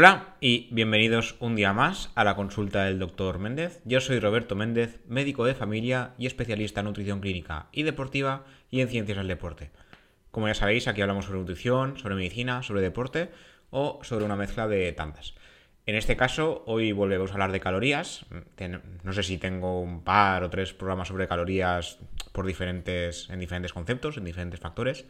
Hola y bienvenidos un día más a la consulta del doctor Méndez. Yo soy Roberto Méndez, médico de familia y especialista en nutrición clínica y deportiva y en ciencias del deporte. Como ya sabéis, aquí hablamos sobre nutrición, sobre medicina, sobre deporte o sobre una mezcla de tantas. En este caso, hoy volvemos a hablar de calorías. No sé si tengo un par o tres programas sobre calorías por diferentes, en diferentes conceptos, en diferentes factores.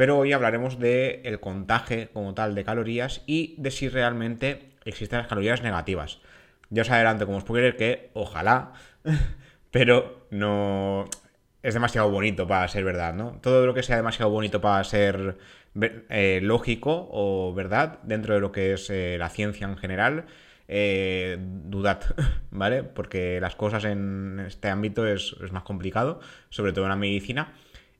Pero hoy hablaremos del el contaje como tal de calorías y de si realmente existen las calorías negativas. Ya os adelanto como spoiler que ojalá, pero no es demasiado bonito para ser verdad, ¿no? Todo lo que sea demasiado bonito para ser eh, lógico o verdad dentro de lo que es eh, la ciencia en general, eh, dudad, ¿vale? Porque las cosas en este ámbito es, es más complicado, sobre todo en la medicina.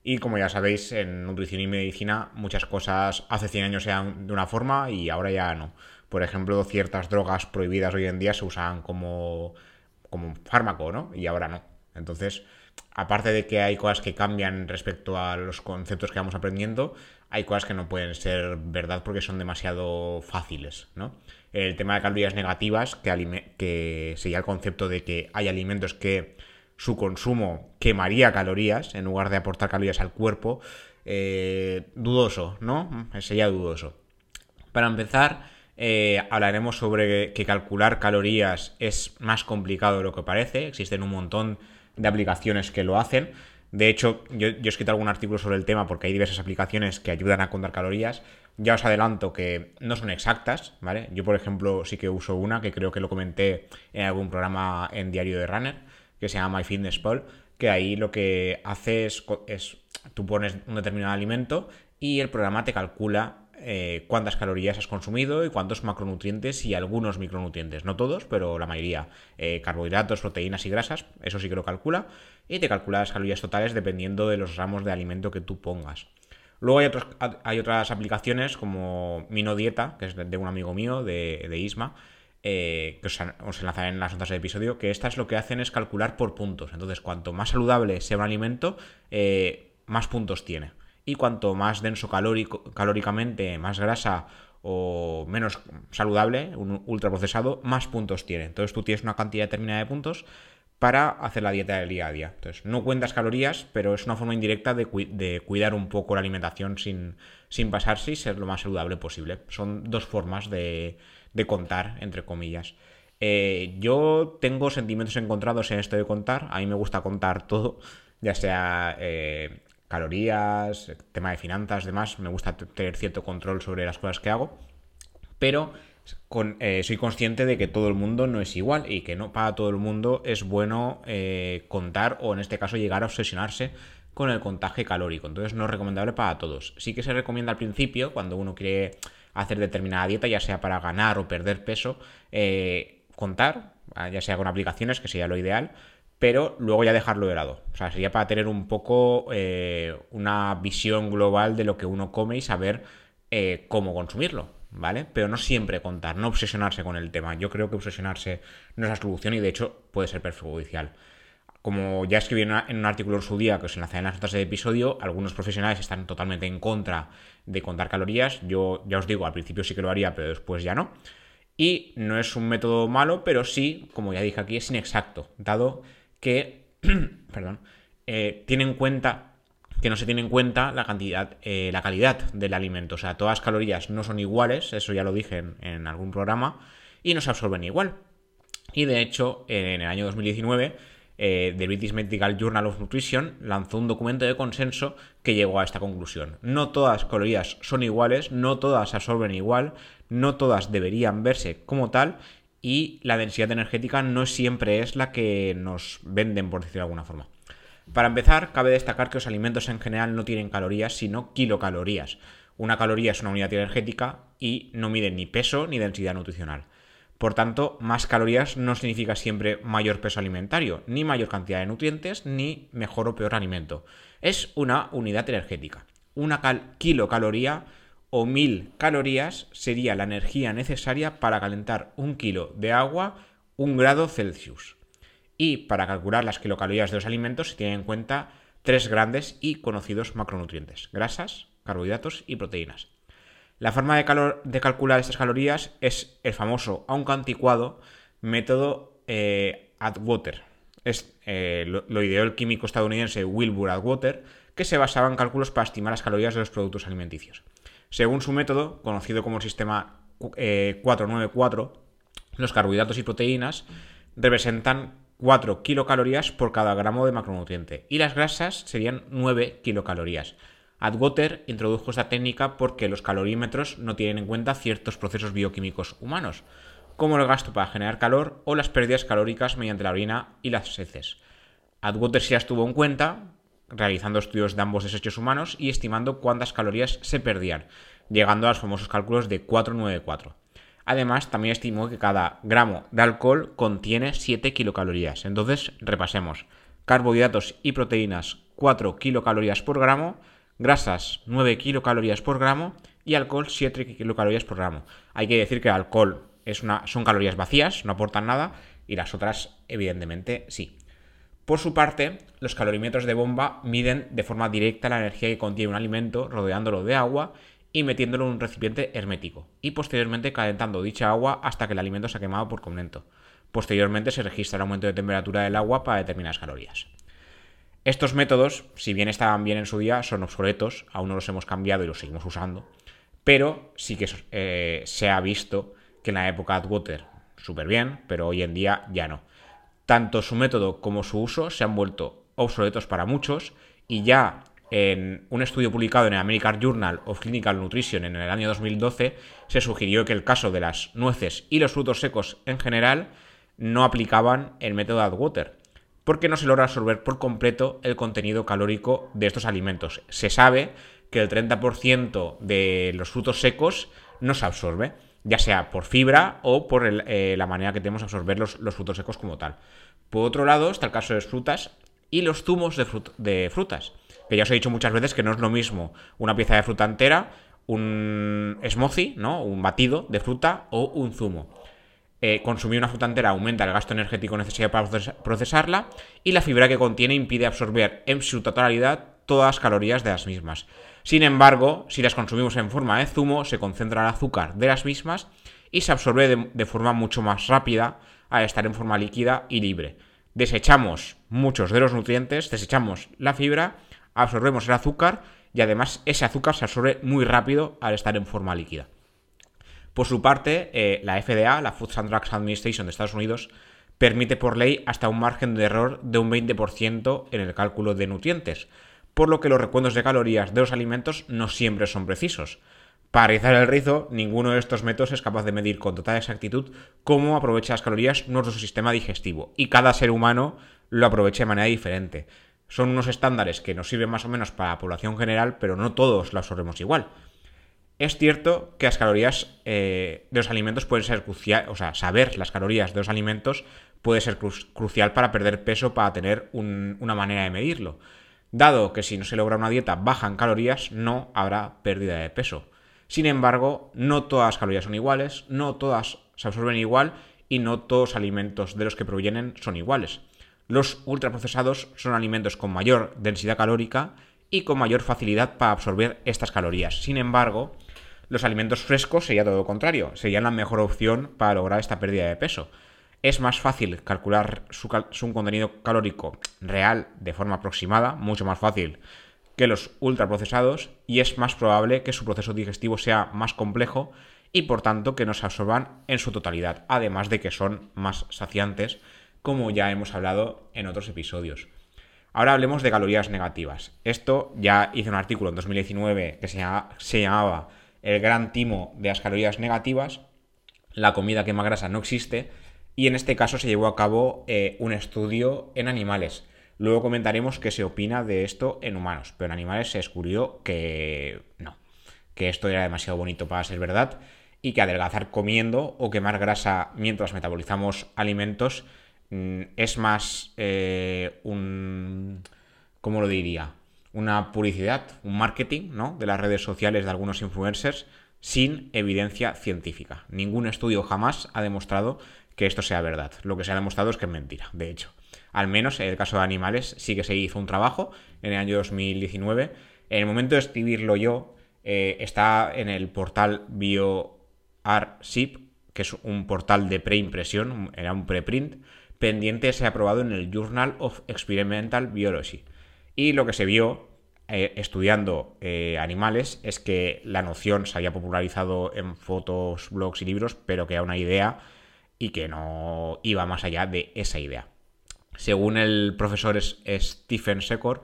Y como ya sabéis, en nutrición y medicina muchas cosas hace 100 años eran de una forma y ahora ya no. Por ejemplo, ciertas drogas prohibidas hoy en día se usan como, como fármaco, ¿no? Y ahora no. Entonces, aparte de que hay cosas que cambian respecto a los conceptos que vamos aprendiendo, hay cosas que no pueden ser verdad porque son demasiado fáciles, ¿no? El tema de calorías negativas, que, que sería el concepto de que hay alimentos que su consumo quemaría calorías en lugar de aportar calorías al cuerpo, eh, dudoso, ¿no? Sería dudoso. Para empezar, eh, hablaremos sobre que calcular calorías es más complicado de lo que parece. Existen un montón de aplicaciones que lo hacen. De hecho, yo, yo, he escrito algún artículo sobre el tema porque hay diversas aplicaciones que ayudan a contar calorías. Ya os adelanto que no son exactas, ¿vale? Yo, por ejemplo, sí que uso una que creo que lo comenté en algún programa en Diario de Runner que se llama MyFitnessPal, que ahí lo que hace es, tú pones un determinado alimento y el programa te calcula eh, cuántas calorías has consumido y cuántos macronutrientes y algunos micronutrientes. No todos, pero la mayoría. Eh, carbohidratos, proteínas y grasas, eso sí que lo calcula. Y te calcula las calorías totales dependiendo de los ramos de alimento que tú pongas. Luego hay, otros, hay otras aplicaciones como Minodieta, que es de un amigo mío, de, de Isma, eh, que os, enlazaré en las notas del episodio, que estas lo que hacen es calcular por puntos. Entonces, cuanto más saludable sea un alimento, eh, más puntos tiene. Y cuanto más denso calórico, calóricamente, más grasa o menos saludable, un ultraprocesado, más puntos tiene. Entonces tú tienes una cantidad determinada de puntos para hacer la dieta del día a día. Entonces, no cuentas calorías, pero es una forma indirecta de, de cuidar un poco la alimentación sin, sin pasarse y ser lo más saludable posible. Son dos formas de, de contar, entre comillas. Eh, yo tengo sentimientos encontrados en esto de contar. A mí me gusta contar todo, ya sea eh, calorías, tema de finanzas, demás. Me gusta tener cierto control sobre las cosas que hago. Pero eh, soy consciente de que todo el mundo no es igual y que no para todo el mundo es bueno contar o en este caso llegar a obsesionarse con el contaje calórico. Entonces no es recomendable para todos. Sí que se recomienda al principio, cuando uno quiere hacer determinada dieta, ya sea para ganar o perder peso, eh, contar, ah, ya sea con aplicaciones, que sería lo ideal, pero luego ya dejarlo de lado. O sea, sería para tener un poco eh, una visión global de lo que uno come y saber eh, cómo consumirlo, ¿vale? Pero no siempre contar, no obsesionarse con el tema. Yo creo que obsesionarse no es la solución y de hecho puede ser perjudicial. Como ya escribí en, un artículo en su día que os enlazaré en las notas del episodio, algunos profesionales están totalmente en contra de contar calorías. Yo ya os digo, al principio sí que lo haría, pero después ya no. Y no es un método malo, pero sí, como ya dije aquí, es inexacto, dado que, perdón, eh, tiene en cuenta que no se tiene en cuenta la cantidad, eh, la calidad del alimento. O sea, todas las calorías no son iguales, eso ya lo dije en, en algún programa, y no se absorben igual. Y de hecho, en el año 2019 eh, The British Medical Journal of Nutrition lanzó un documento de consenso que llegó a esta conclusión. No todas calorías son iguales, no todas absorben igual, no todas deberían verse como tal y la densidad energética no siempre es la que nos venden, por decirlo de alguna forma. Para empezar, cabe destacar que los alimentos en general no tienen calorías, sino kilocalorías. Una caloría es una unidad energética y no mide ni peso ni densidad nutricional. Por tanto, más calorías no significa siempre mayor peso alimentario, ni mayor cantidad de nutrientes, ni mejor o peor alimento. Es una unidad energética. Una kilocaloría o mil calorías sería la energía necesaria para calentar un kilo de agua un grado Celsius. Y para calcular las kilocalorías de los alimentos se tienen en cuenta tres grandes y conocidos macronutrientes, grasas, carbohidratos y proteínas. La forma de, calcular estas calorías es el famoso, aunque anticuado, método eh, Atwater. Es, eh, lo, ideó el químico estadounidense Wilbur Atwater, que se basaba en cálculos para estimar las calorías de los productos alimenticios. Según su método, conocido como el sistema 494, eh, los carbohidratos y proteínas representan 4 kilocalorías por cada gramo de macronutriente y las grasas serían 9 kilocalorías. Adwater introdujo esta técnica porque los calorímetros no tienen en cuenta ciertos procesos bioquímicos humanos, como el gasto para generar calor o las pérdidas calóricas mediante la orina y las heces. Adwater sí las tuvo en cuenta, realizando estudios de ambos desechos humanos y estimando cuántas calorías se perdían, llegando a los famosos cálculos de 494. Además, también estimó que cada gramo de alcohol contiene 7 kilocalorías. Entonces, repasemos. Carbohidratos y proteínas 4 kilocalorías por gramo, grasas 9 kilocalorías por gramo y alcohol 7 kilocalorías por gramo. Hay que decir que el alcohol es una, son calorías vacías, no aportan nada, y las otras, evidentemente, sí. Por su parte, los calorímetros de bomba miden de forma directa la energía que contiene un alimento rodeándolo de agua y metiéndolo en un recipiente hermético, y posteriormente calentando dicha agua hasta que el alimento se ha quemado por completo. Posteriormente se registra el aumento de temperatura del agua para determinadas calorías. Estos métodos, si bien estaban bien en su día, son obsoletos, aún no los hemos cambiado y los seguimos usando, pero sí que eh, se ha visto que en la época Atwater súper bien, pero hoy en día ya no. Tanto su método como su uso se han vuelto obsoletos para muchos y ya en un estudio publicado en el American Journal of Clinical Nutrition en el año 2012, se sugirió que el caso de las nueces y los frutos secos en general no aplicaban el método Atwater, porque no se logra absorber por completo el contenido calórico de estos alimentos. Se sabe que el 30% de los frutos secos no se absorbe, ya sea por fibra o por eh, la manera que tenemos de absorber los, frutos secos como tal. Por otro lado, está el caso de las frutas y los zumos de frutas que ya os he dicho muchas veces que no es lo mismo una pieza de fruta entera, un smoothie, ¿no? Un batido de fruta o un zumo. Eh, consumir una fruta entera aumenta el gasto energético necesario para procesarla y la fibra que contiene impide absorber en su totalidad todas las calorías de las mismas. Sin embargo, si las consumimos en forma de zumo, se concentra el azúcar de las mismas y se absorbe de, de forma mucho más rápida al estar en forma líquida y libre. Desechamos muchos de los nutrientes, desechamos la fibra absorbemos el azúcar y además ese azúcar se absorbe muy rápido al estar en forma líquida. Por su parte, eh, la FDA, la Food and Drugs Administration de Estados Unidos, permite por ley hasta un margen de error de un 20% en el cálculo de nutrientes, por lo que los recuentos de calorías de los alimentos no siempre son precisos. Para rizar el rizo, ninguno de estos métodos es capaz de medir con total exactitud cómo aprovecha las calorías nuestro sistema digestivo, y cada ser humano lo aprovecha de manera diferente son unos estándares que nos sirven más o menos para la población general, pero no todos lo absorbemos igual. Es cierto que las calorías eh, de los alimentos pueden ser crucial, o sea, saber las calorías de los alimentos puede ser crucial para perder peso, para tener una manera de medirlo. Dado que si no se logra una dieta baja en calorías, no habrá pérdida de peso. Sin embargo, no todas las calorías son iguales, no todas se absorben igual y no todos los alimentos de los que provienen son iguales. Los ultraprocesados son alimentos con mayor densidad calórica y con mayor facilidad para absorber estas calorías. Sin embargo, los alimentos frescos sería todo lo contrario, serían la mejor opción para lograr esta pérdida de peso. Es más fácil calcular su, contenido calórico real de forma aproximada, mucho más fácil que los ultraprocesados, y es más probable que su proceso digestivo sea más complejo y por tanto que no se absorban en su totalidad, además de que son más saciantes como ya hemos hablado en otros episodios. Ahora hablemos de calorías negativas. Esto ya hice un artículo en 2019 que se llamaba, El gran timo de las calorías negativas. La comida que más grasa no existe. Y en este caso se llevó a cabo eh, un estudio en animales. Luego comentaremos qué se opina de esto en humanos. Pero en animales se descubrió que no. Que esto era demasiado bonito para ser verdad. Y que adelgazar comiendo o quemar grasa mientras metabolizamos alimentos Mm, es más eh, un... ¿Cómo lo diría? Una publicidad, un marketing, ¿no? De las redes sociales de algunos influencers sin evidencia científica. Ningún estudio jamás ha demostrado que esto sea verdad. Lo que se ha demostrado es que es mentira, de hecho. Al menos en el caso de animales sí que se hizo un trabajo en el año 2019. En el momento de escribirlo yo, eh, está en el portal BioArShip, que es un portal de preimpresión, era un preprint, pendiente se ha aprobado en el Journal of Experimental Biology. Y lo que se vio eh, estudiando eh, animales es que la noción se había popularizado en fotos, blogs y libros, pero que era una idea y que no iba más allá de esa idea. Según el profesor Stephen Secor,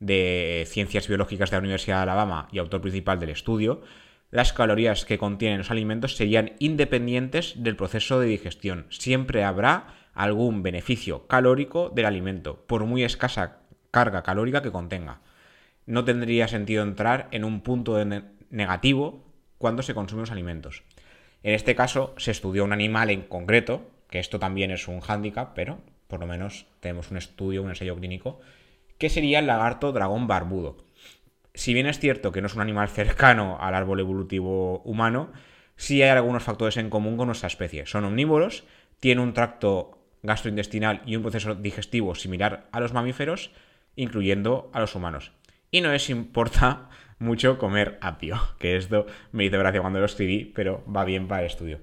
de Ciencias Biológicas de la Universidad de Alabama y autor principal del estudio, las calorías que contienen los alimentos serían independientes del proceso de digestión. Siempre habrá algún beneficio calórico del alimento, por muy escasa carga calórica que contenga. No tendría sentido entrar en un punto negativo cuando se consumen los alimentos. En este caso se estudió un animal en concreto, que esto también es un hándicap, pero por lo menos tenemos un estudio, un ensayo clínico que sería el lagarto dragón barbudo. Si bien es cierto que no es un animal cercano al árbol evolutivo humano, sí hay algunos factores en común con nuestra especie. Son omnívoros, tienen un tracto gastrointestinal y un proceso digestivo similar a los mamíferos, incluyendo a los humanos. Y no les importa mucho comer apio, que esto me hizo gracia cuando lo escribí, pero va bien para el estudio.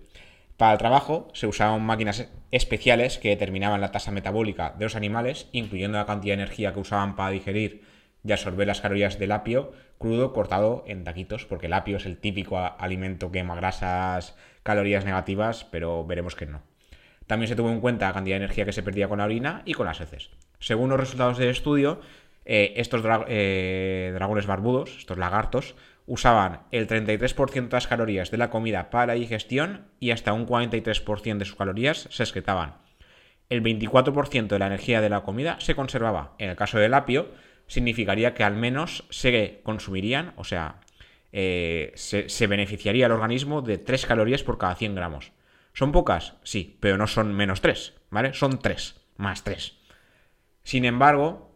Para el trabajo se usaban máquinas especiales que determinaban la tasa metabólica de los animales, incluyendo la cantidad de energía que usaban para digerir y absorber las calorías del apio crudo cortado en taquitos, porque el apio es el típico alimento que quema grasas, calorías negativas, pero veremos que no. También se tuvo en cuenta la cantidad de energía que se perdía con la orina y con las heces. Según los resultados del estudio, eh, estos eh, dragones barbudos, estos lagartos, usaban el 33% de las calorías de la comida para la digestión y hasta un 43% de sus calorías se excretaban. El 24% de la energía de la comida se conservaba. En el caso del apio, significaría que al menos se consumirían, o sea, eh, se, beneficiaría el organismo de 3 calorías por cada 100 gramos. ¿Son pocas? Sí, pero no son menos 3, ¿vale? Son 3, más 3. Sin embargo,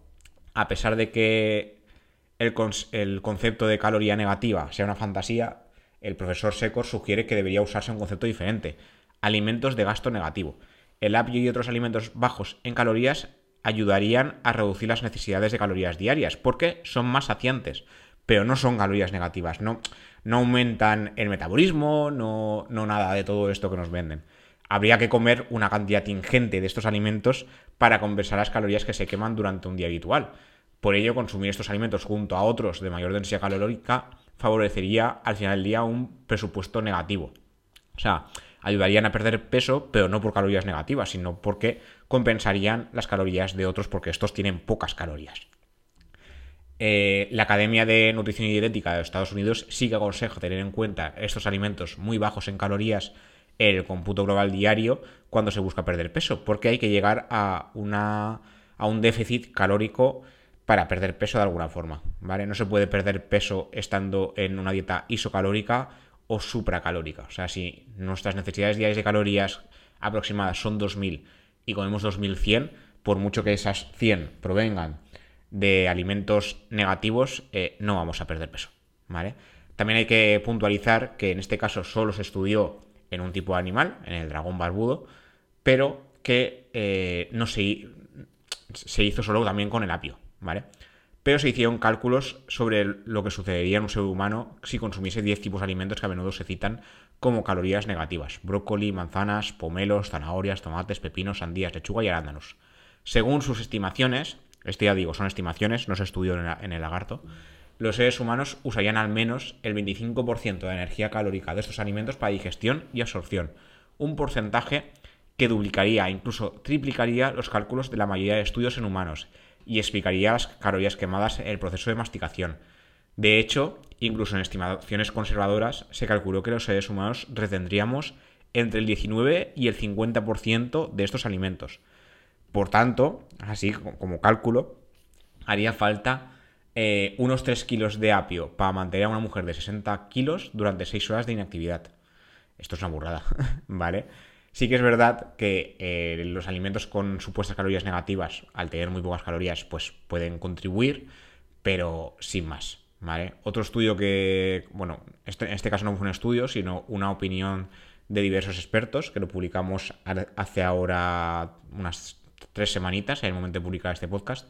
a pesar de que el, concepto de caloría negativa sea una fantasía, el profesor Secor sugiere que debería usarse un concepto diferente, alimentos de gasto negativo. El apio y otros alimentos bajos en calorías ayudarían a reducir las necesidades de calorías diarias, porque son más saciantes, pero no son calorías negativas, no, aumentan el metabolismo, no nada de todo esto que nos venden. Habría que comer una cantidad ingente de estos alimentos para compensar las calorías que se queman durante un día habitual. Por ello, consumir estos alimentos junto a otros de mayor densidad calórica favorecería al final del día un presupuesto negativo. O sea, ayudarían a perder peso, pero no por calorías negativas, sino porque compensarían las calorías de otros porque estos tienen pocas calorías. Eh, la Academia de Nutrición y Dietética de Estados Unidos sí que aconseja tener en cuenta estos alimentos muy bajos en calorías el cómputo global diario cuando se busca perder peso, porque hay que llegar a, una, a un déficit calórico para perder peso de alguna forma, ¿vale? No se puede perder peso estando en una dieta isocalórica o supracalórica. O sea, si nuestras necesidades diarias de calorías aproximadas son 2000 y comemos 2100, por mucho que esas 100 provengan de alimentos negativos, eh, no vamos a perder peso, ¿vale? También hay que puntualizar que en este caso solo se estudió en un tipo de animal, en el dragón barbudo, pero que eh, no se, se hizo solo también con el apio, ¿vale? Pero se hicieron cálculos sobre lo que sucedería en un ser humano si consumiese 10 tipos de alimentos que a menudo se citan como calorías negativas. Brócoli, manzanas, pomelos, zanahorias, tomates, pepinos, sandías, lechuga y arándanos. Según sus estimaciones, esto ya digo, son estimaciones, no se estudió en el lagarto, los seres humanos usarían al menos el 25% de energía calórica de estos alimentos para digestión y absorción. Un porcentaje que duplicaría, incluso triplicaría los cálculos de la mayoría de estudios en humanos y explicaría las calorías quemadas en el proceso de masticación. De hecho, incluso en estimaciones conservadoras se calculó que los seres humanos retendríamos entre el 19 y el 50% de estos alimentos. Por tanto, así como cálculo, haría falta eh, unos 3 kilos de apio para mantener a una mujer de 60 kilos durante 6 horas de inactividad. Esto es una burrada, ¿vale? Sí que es verdad que eh, los alimentos con supuestas calorías negativas, al tener muy pocas calorías, pues pueden contribuir, pero sin más. ¿vale? Otro estudio que, bueno, este, en este caso no fue un estudio, sino una opinión de diversos expertos, que lo publicamos hace ahora unas tres semanitas, en el momento de publicar este podcast.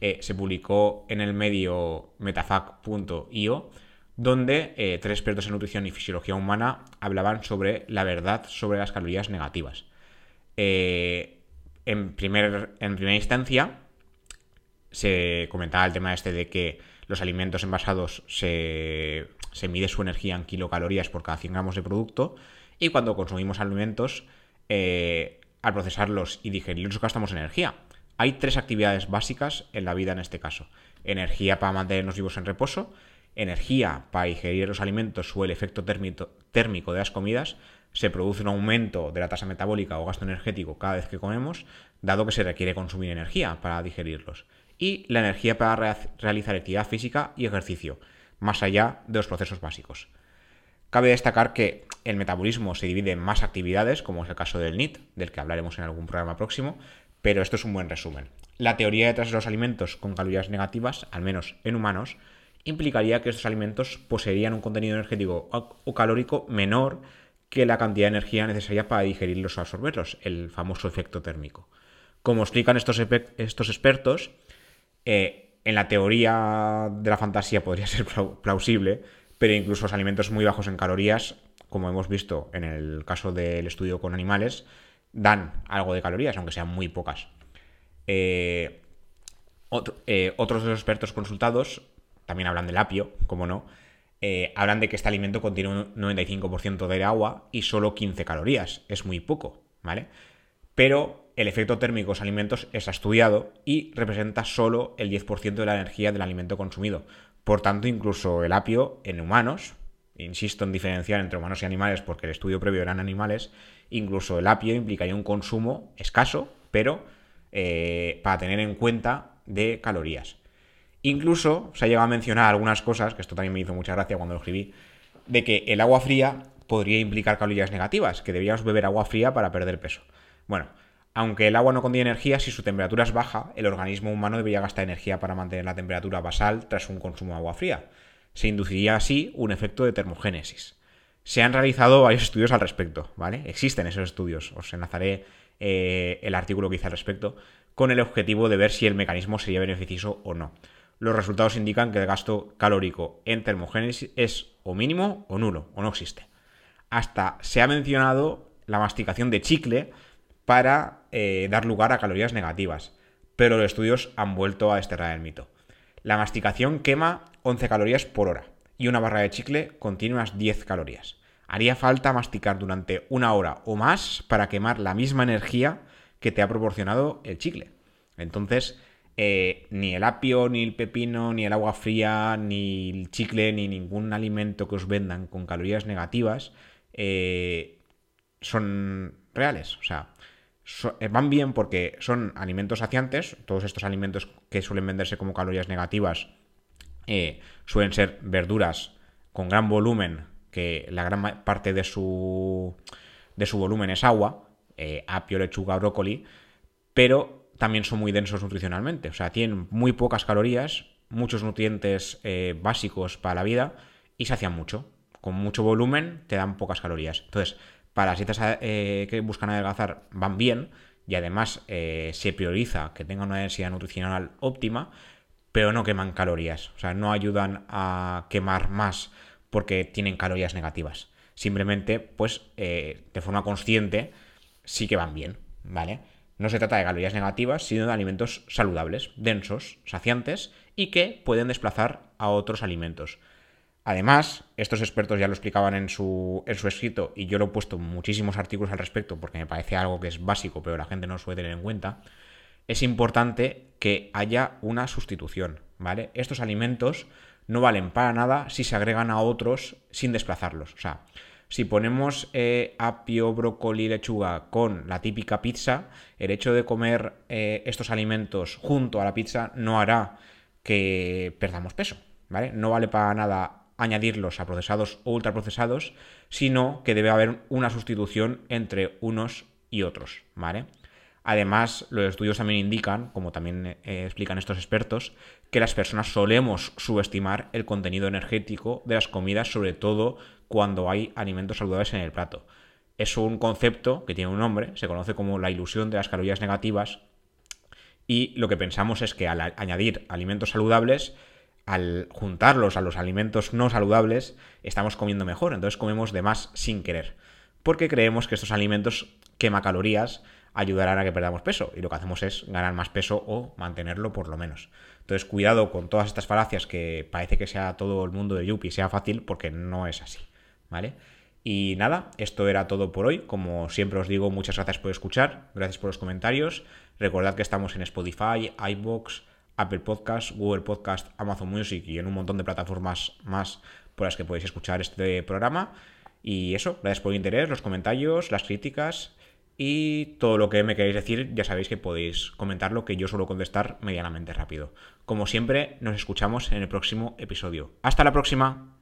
Eh, se publicó en el medio metafac.io donde eh, tres expertos en nutrición y fisiología humana hablaban sobre la verdad sobre las calorías negativas. Eh, en, primer, en primera instancia, se comentaba el tema este de que los alimentos envasados se, se mide su energía en kilocalorías por cada 100 gramos de producto y cuando consumimos alimentos, al procesarlos y digerirlos gastamos energía. Hay tres actividades básicas en la vida en este caso. Energía para mantenernos vivos en reposo, energía para digerir los alimentos o el efecto térmico de las comidas, se produce un aumento de la tasa metabólica o gasto energético cada vez que comemos, dado que se requiere consumir energía para digerirlos. Y la energía para realizar actividad física y ejercicio, más allá de los procesos básicos. Cabe destacar que el metabolismo se divide en más actividades, como es el caso del NIT, del que hablaremos en algún programa próximo, pero esto es un buen resumen. La teoría detrás de los alimentos con calorías negativas, al menos en humanos, implicaría que estos alimentos poseerían un contenido energético o calórico menor que la cantidad de energía necesaria para digerirlos o absorberlos, el famoso efecto térmico. Como explican estos, expertos, eh, en la teoría de la fantasía podría ser plausible, pero incluso los alimentos muy bajos en calorías, como hemos visto en el caso del estudio con animales, dan algo de calorías, aunque sean muy pocas. Eh, eh, otros de los expertos consultados también hablan del apio, como no, eh, hablan de que este alimento contiene un 95% de agua y solo 15 calorías. Es muy poco, ¿vale? Pero el efecto térmico de los alimentos es estudiado y representa solo el 10% de la energía del alimento consumido. Por tanto, incluso el apio en humanos, insisto en diferenciar entre humanos y animales porque el estudio previo eran animales, incluso el apio implicaría un consumo escaso, pero eh, para tener en cuenta de calorías. Incluso se ha llegado a mencionar algunas cosas, que esto también me hizo mucha gracia cuando lo escribí, de que el agua fría podría implicar calorías negativas, que debíamos beber agua fría para perder peso. Bueno, aunque el agua no contiene energía, si su temperatura es baja, el organismo humano debería gastar energía para mantener la temperatura basal tras un consumo de agua fría. Se induciría así un efecto de termogénesis. Se han realizado varios estudios al respecto, ¿vale? Existen esos estudios, os enlazaré eh, el artículo que hice al respecto, con el objetivo de ver si el mecanismo sería beneficioso o no los resultados indican que el gasto calórico en termogénesis es o mínimo o nulo, o no existe. Hasta se ha mencionado la masticación de chicle para eh, dar lugar a calorías negativas, pero los estudios han vuelto a desterrar el mito. La masticación quema 11 calorías por hora y una barra de chicle contiene unas 10 calorías. Haría falta masticar durante una hora o más para quemar la misma energía que te ha proporcionado el chicle. Entonces, eh, ni el apio, ni el pepino, ni el agua fría, ni el chicle, ni ningún alimento que os vendan con calorías negativas eh, son reales. O sea, eh, van bien porque son alimentos saciantes. Todos estos alimentos que suelen venderse como calorías negativas suelen ser verduras con gran volumen, que la gran parte de su, de su volumen es agua, apio, lechuga, brócoli, pero también son muy densos nutricionalmente. O sea, tienen muy pocas calorías, muchos nutrientes eh, básicos para la vida y se hacían mucho. Con mucho volumen te dan pocas calorías. Entonces, para las dietas eh, que buscan adelgazar van bien y además eh, se prioriza que tengan una densidad nutricional óptima, pero no queman calorías. O sea, no ayudan a quemar más porque tienen calorías negativas. Simplemente, pues, de forma consciente, sí que van bien, ¿vale? No se trata de calorías negativas, sino de alimentos saludables, densos, saciantes y que pueden desplazar a otros alimentos. Además, estos expertos ya lo explicaban en su, en su escrito y yo lo he puesto muchísimos artículos al respecto porque me parece algo que es básico pero la gente no suele tener en cuenta, es importante que haya una sustitución, ¿vale? Estos alimentos no valen para nada si se agregan a otros sin desplazarlos. O sea, si ponemos eh, apio, brócoli, lechuga con la típica pizza, el hecho de comer eh, estos alimentos junto a la pizza no hará que perdamos peso, ¿vale? No vale para nada añadirlos a procesados o ultraprocesados, sino que debe haber una sustitución entre unos y otros, ¿vale? Además, los estudios también indican, como también eh, explican estos expertos, que las personas solemos subestimar el contenido energético de las comidas, sobre todo cuando hay alimentos saludables en el plato. Es un concepto que tiene un nombre, se conoce como la ilusión de las calorías negativas, y lo que pensamos es que al añadir alimentos saludables al juntarlos a los alimentos no saludables, estamos comiendo mejor. Entonces comemos de más sin querer. Porque creemos que estos alimentos quema calorías ayudarán a que perdamos peso. Y lo que hacemos es ganar más peso o mantenerlo por lo menos. Entonces, cuidado con todas estas falacias que parece que sea todo el mundo de Yupi sea fácil, porque no es así. ¿Vale? Y nada, esto era todo por hoy. Como siempre os digo, muchas gracias por escuchar, gracias por los comentarios. Recordad que estamos en Spotify, iBox, Apple Podcast, Google Podcast, Amazon Music y en un montón de plataformas más por las que podéis escuchar este programa. Y eso, gracias por el interés, los comentarios, las críticas y todo lo que me queréis decir, ya sabéis que podéis comentarlo, que yo suelo contestar medianamente rápido. Como siempre, nos escuchamos en el próximo episodio. Hasta la próxima.